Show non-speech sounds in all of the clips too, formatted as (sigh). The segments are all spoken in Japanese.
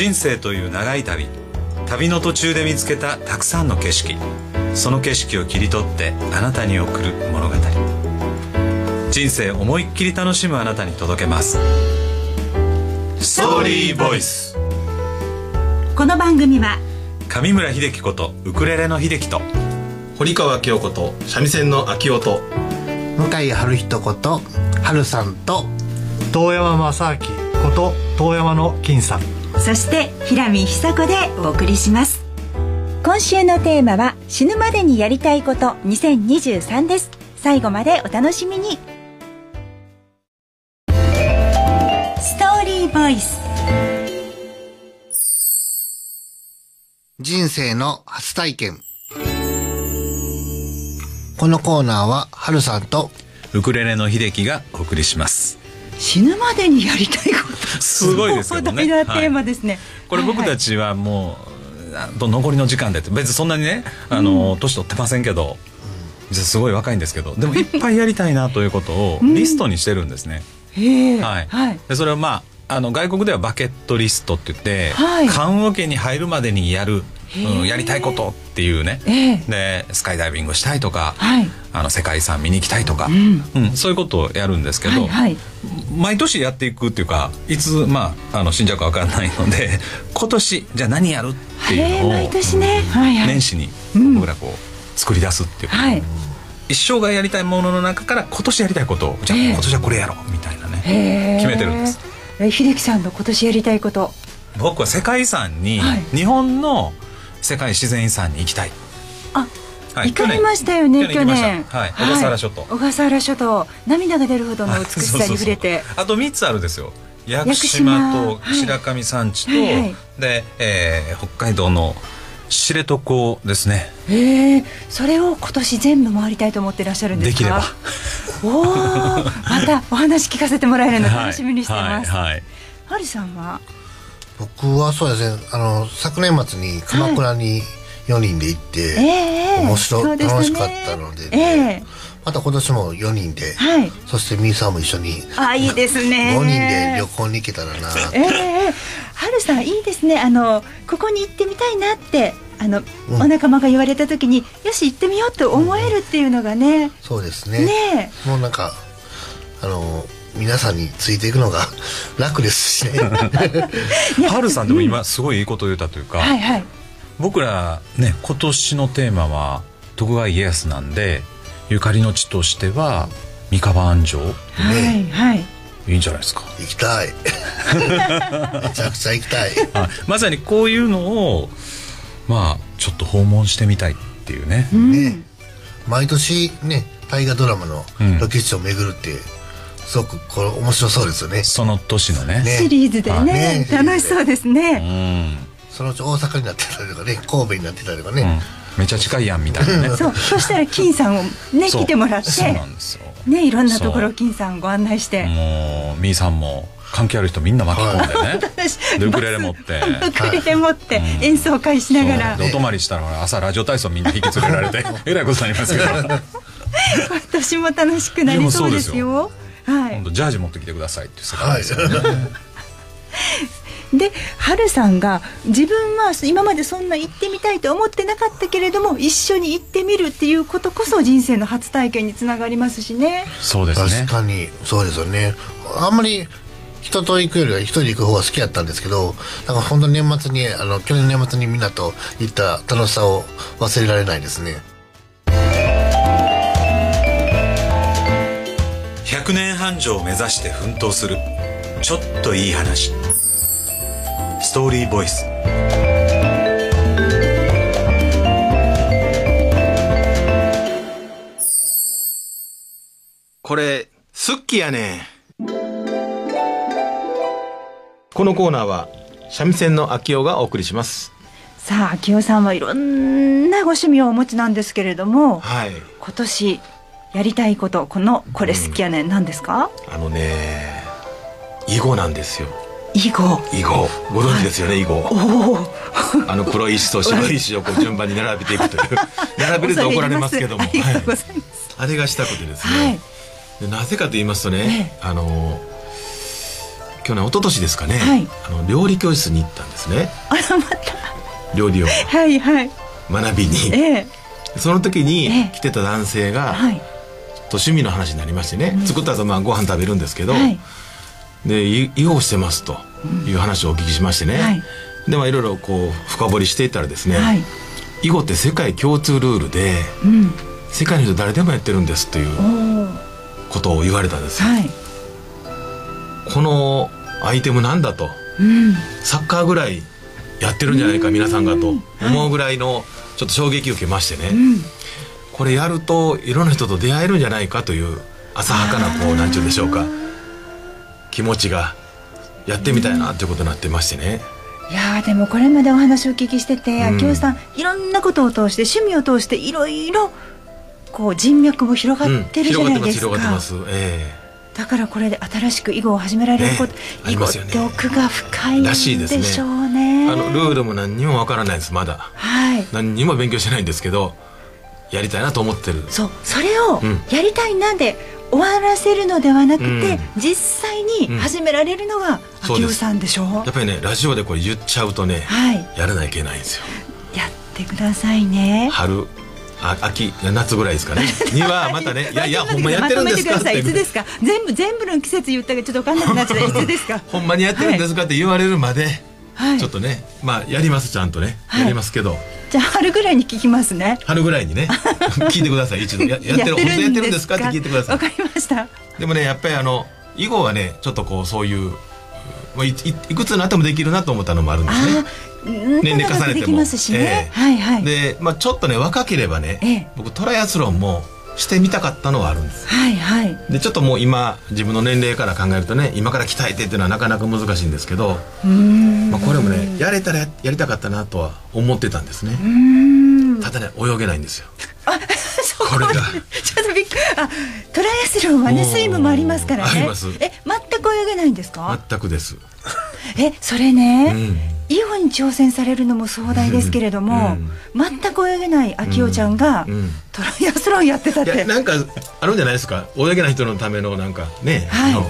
人生という長い旅。旅の途中で見つけたたくさんの景色。その景色を切り取ってあなたに送る物語。人生思いっきり楽しむあなたに届けます。ストーリーボイスこの番組は上村秀樹ことウクレレの秀樹と堀川京子と三味線の秋音向井春人こと春さんと遠山正明こと遠山の金さんそして平見久子でお送りします。今週のテーマは死ぬまでにやりたいこと2023です。最後までお楽しみに。ストーリーボイス。人生の初体験。このコーナーは春さんとウクレレの秀樹がお送りします死ぬまでにやりたいこと。すごいですけどね。壮大なテーマですね、これ僕たちはもう、あと残りの時間でって。別にそんなにねあの、年取ってませんけど実はすごい若いんですけどでもいっぱいやりたいなということをリストにしてるんですね、へえはい。はい。でそれはまああの外国ではバケットリストって言って、はい。棺桶に入るまでにやる、うんやりたいことっていうね、ええ。でスカイダイビングしたいとか、はい。あの世界遺産見に行きたいとか、ん。うんそういうことをやるんですけど、はいはい。毎年やっていくっていうかいつ、まあ、あの死んじゃうか分からないので (laughs) 今年じゃあ何やるっていうのを毎年ね。はいはい。年始にうん。僕らこう作り出すっていうか、はい。一生涯やりたいものの中から今年やりたいことをじゃあええ。今年はこれやろうみたいなね、決めてるんです。え秀樹さんの今年やりたいこと。僕は世界遺産に、はい。日本の世界自然遺産に行きたい、あはい行かれましたよね去去年。はい小笠原諸島。小笠原諸島。涙が出るほどの美しさに。触れてあと3つあるんですよ。屋久島とはい白神山地と、はいはい。で、えー北海道の知床ですね。ええそれを今年全部回りたいと思ってらっしゃるんですか？できれば。おおまたお話聞かせてもらえるの楽しみにしてます、はいはい。はいはるさんは？僕はそうですねあの昨年末に鎌倉に4人で行って、ええ面白ね。楽しかったのでええ。また今年も4人で、はい。そしてみーさんも一緒にあいいですね。5人で旅行に行けたらな。ええはるさんいいですね。あのここに行ってみたいなってあの、うん。お仲間が言われた時によし行ってみようと思えるっていうのがね、そうですね。ねもうなんかあの皆さんについていくのが (laughs) 楽ですしね。(laughs) ハルさんでも今すごいいいことを言ったというか、はいはい。僕らね今年のテーマは徳川家康なんでゆかりの地としては三河安城。はいはい。いいんじゃないですか、行きたい。(laughs) めちゃくちゃ行きたい。はいまさにこういうのをまあちょっと訪問してみたいっていうね、ね。毎年ね大河ドラマのうんロケ地を巡るってすごくこれ面白そうですよね、その年のね。ね。シリーズでねね。楽しそうですうね、ん、そのうち大阪になってたりとかね神戸になってたりとかね、うん、めちゃ近いやんみたいなね。(laughs) そう。そしたら金さんをね来てもらってそうなんですよ。ねいろんなところ金さんご案内して。もうみーさんも関係ある人みんな巻き込んでね、でウクレレ持って。ウクレレ持って演奏会しながら。お泊まりしたら朝ラジオ体操みんな引き連れられてえらいことになりますけど。今年も楽しくなりそうですよは今度ジャージ持ってきてくださいっていう世界ですよね、(laughs) い、で春さんが自分は今までそんな行ってみたいと思ってなかったけれども一緒に行ってみるっていうことこそ人生の初体験につながりますしね。そうですね。確かに。そうですよね。あんまり人と行くよりは一人で行く方が好きだったんですけどなんか本当に年末にあの去年の年末にみんなと行った楽しさを忘れられないですね100年繁盛を目指して奮闘する。ちょっといい話。ストーリーボイス。これスッキやね。このコーナーは三味線の秋代がお送りします。さあ秋代さんはいろんなご趣味をお持ちなんですけれどもはい。今年やりたいことこのこれ好きやねん。何ですか、あのね囲碁なんですよ。囲碁。囲碁。ご存知ですよね囲碁。おお。(laughs) あの黒い石と白い石をこう順番に並べていくという。(laughs) 並べると怒られますけども。あれがしたくてですはい。ね、でなぜかと言いますとね、あの去去年一昨年ですかね、はい。あの料理教室に行ったんですね。あらまた。料理を。はいはい。学びに。ええ。その時にええ。来てた男性が、はいと趣味の話になりましてね、作った後まあご飯食べるんですけど、はい。でい囲碁をしてますという話をお聞きしましてね、はい。でまあいろいろこう深掘りしていったらですね、はい。囲碁って世界共通ルールでうん。世界の人誰でもやってるんですということを言われたんですよ、はい。このアイテムなんだと。うん。サッカーぐらいやってるんじゃないか皆さんがと思うぐらいのちょっと衝撃を受けましてね、うんこれやるといろんな人と出会えるんじゃないかという浅はかなこうなんちゅうんでしょうか。気持ちがやってみたいなということになってましてね、いやーでもこれまでお話をお聞きしててうん。秋夫さんいろんなことを通して趣味を通していろいろこう人脈も広がってるじゃないですか、広がってます広がってます。えだからこれで新しく囲碁を始められること、ねあ囲碁って奥が深いんでらしいですねしょうえね。あのルールも何にもわからないですまだ。はい。何にも勉強してないんですけどやりたいなと思ってる。そうそれをうん。やりたいなで終わらせるのではなくて、うん。実際に始められるのが秋夫さんでしょ？う、やっぱりねラジオでこれ言っちゃうとねはい。やらないといけないんですよ。やってくださいね。春あ秋夏ぐらいですかね。(laughs) にはまたね (laughs) いやいやほんまやってるんですか？まとめてい。いつですか？か全部全部の季節言ったけどちょっと分かんなくなっちゃった。(laughs) いつですか？ほんまにやってるんですかって言われるまで、はい。ちょっとねまあやりますちゃんとね、はい。やりますけどじゃあ春ぐらいに聞きますね。春ぐらいにね。(laughs) 聞いてください。一度。ややってる本当やってるんですか？って聞いてください。わかりました。でもねやっぱりあの囲碁はねちょっとこうそういうまあいいいくつになってもできるなと思ったのもあるんですね。年齢重ねても。できますしね、ええ。はいはい。で、まあ、ちょっとね若ければね、ええ。僕トライアスロンもしてみたかったのはあるんです。はいはい。でちょっともう今自分の年齢から考えるとね今から鍛えてっていうのはなかなか難しいんですけど、うーん。まあ、これもねやれたらややりたかったなとは思ってたんですね。うーん。ただね泳げないんですよ。あ (laughs) そここれが。ちょっとびっくり。あトライアスロンはねおー。水分もありますからね。あります。え全く泳げないんですか、全くです、えそれね、うん囲碁に挑戦されるのも壮大ですけれども、全く泳げない秋代ちゃんが、うん。トライアスロンやってたって。いやなんかあるんじゃないですか？泳げない人のためのなんかね、はい。あの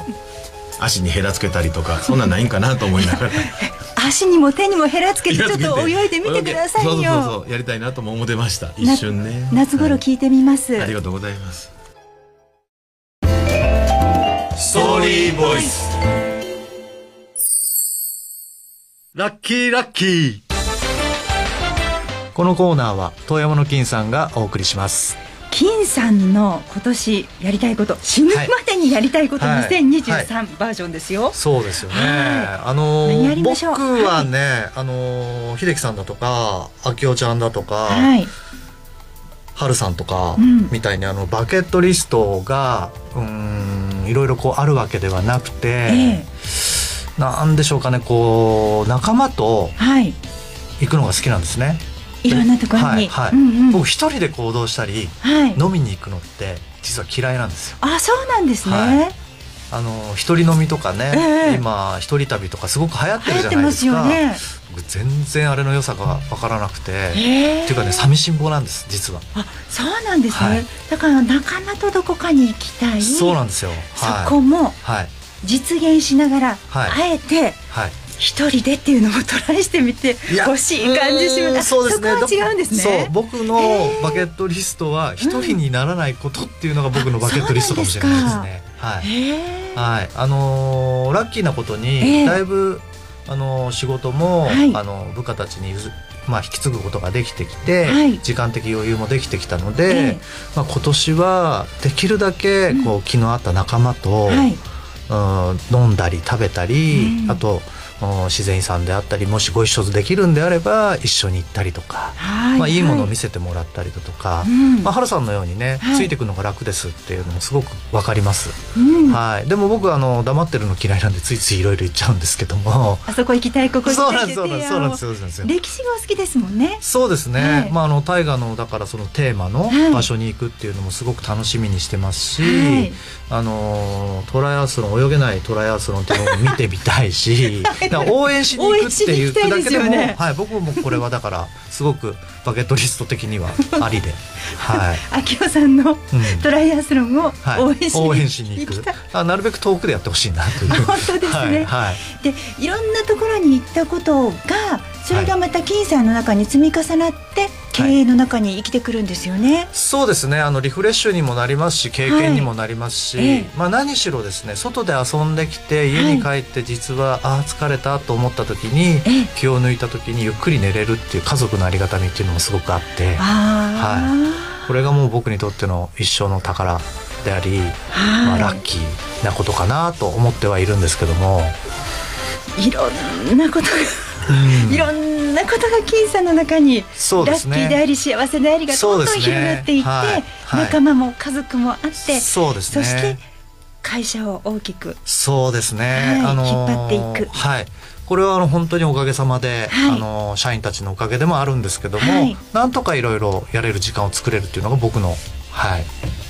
足にヘラつけたりとかそんなんないんかなと思いながら。(laughs) 足にも手にもヘラつけてちょっと泳いでみてくださいよ。そうそうそう。やりたいなとも思ってました。一瞬ね。な夏頃聞いてみます、はい。ありがとうございます。ストーリーボイスラッキーラッキー。このコーナーは遠山の金さんがお送りします。金さんの今年やりたいこと死ぬまでにやりたいことはい。2023バージョンですよ、そうですよね、はい。あの何やりま僕しょう？はね、(laughs) あの秀樹さんだとか明夫ちゃんだとか、はい。春さんとか、うん。みたいにあのバケットリストがうーんいろいろこうあるわけではなくて、ええなんでしょうかねこう仲間とはい。行くのが好きなんですね。いろんなところに、はいはい。うんうん。僕一人で行動したりはい。飲みに行くのって実は嫌いなんですよ。あそうなんですね、はい。あの一人飲みとかね、ええ。今一人旅とかすごく流行ってるじゃないですすか。よね。僕全然あれの良さがわからなくて、へえ。っていうかね寂しん坊なんです実は。あそうなんですね、はい。だから仲間とどこかに行きたい。そうなんですよ。はい、そこも。はい実現しながら、はい。あえてはい。一人でっていうのもトライしてみていや欲しい感じします。そうですね。そこは違うんですね。そう僕のバケットリストは一人にならないことっていうのが僕のバケットリストかもしれないですね。はい。はい。あのーラッキーなことえにえだいぶ、あのー仕事も、はい。あの部下たちに譲まあ引き継ぐことができてきて、はい。時間的余裕もできてきたので、ええ。まあ今年はできるだけこう気の合った仲間と、はいうん飲んだり食べたり、うん。あとうん自然遺産であったりもしご一緒できるんであれば一緒に行ったりとか、はいまあ、いいものを見せせてもらったりだとか、うん。まあ、原さんのようにね、はい。ついていくのが楽ですっていうのもすごくわかります、うん。はい、でも僕はあの黙ってるの嫌いなんでついついいろいろ言っちゃうんですけども。あそこ行きたいここそうなん行きたいですそうなんですそうなんですそうなんです。よ歴史がお好きですもんね。そうですね、はい。まあ、あの大河のだからそのテーマのはい。場所に行くっていうのもすごく楽しみにしてますし、はい。あのトライアスロン泳げないトライアスロンっていうのも見てみたいし (laughs) 応援しに行くっていうだけでもね。はい、僕もこれはだからすごくバケットリスト的には (laughs) ありで、はい。秋夫さんのトライアスロンをはい、応援しに,、応援しに行く。あなるべく遠くでやってほしいなという。本当ですね。はい。はい。でいろんなところに行ったことがそれがまた金さんの中に積み重なって経営の中に生きてくるんですよね。そうですね。あのリフレッシュにもなりますし経験にもなりますし、はい。ええ。まあ、何しろですね外で遊んできて家に帰って実は、ああ疲れたと思った時にええ。気を抜いた時にゆっくり寝れるっていう家族のありがたみっていうのもすごくあってあこれがもう僕にとっての一生の宝であり、はい。まあ、ラッキーなことかなと思ってはいるんですけども、あ、いろんなことが、いろんなことが金さんの中に、ラッキーであり幸せでありがどんどん広がっていって、はい。はい。仲間も家族もあって、そうですね。そして会社を大きくそうですね、はいあのー引っ張っていく。はい。これはあの本当におかげさまで、はい。あのー社員たちのおかげでもあるんですけども、はい。なんとかいろいろやれる時間を作れるっていうのが僕の、はい、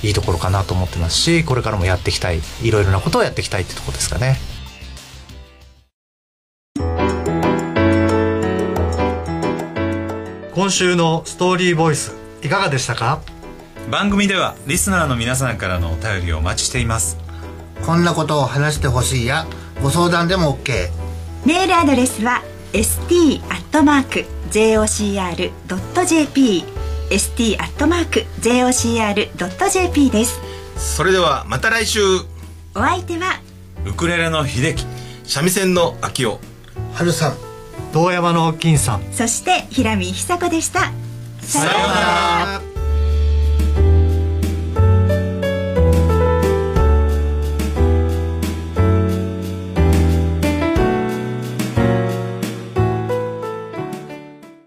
いいところかなと思ってますしこれからもやっていきたいいろいろなことをやっていきたいってところですかね。今週のストーリーボイスいかがでしたか？番組ではリスナーの皆さんからのお便りをお待ちしています。こんなことを話してほしいやご相談でも OK メールアドレスは st.jocr.jp st.jocr.jp です。それではまた来週。お相手は？ウクレレの秀樹。三味線の秋夫。春さん堂山の金さん。そして平見久子でした。さようなら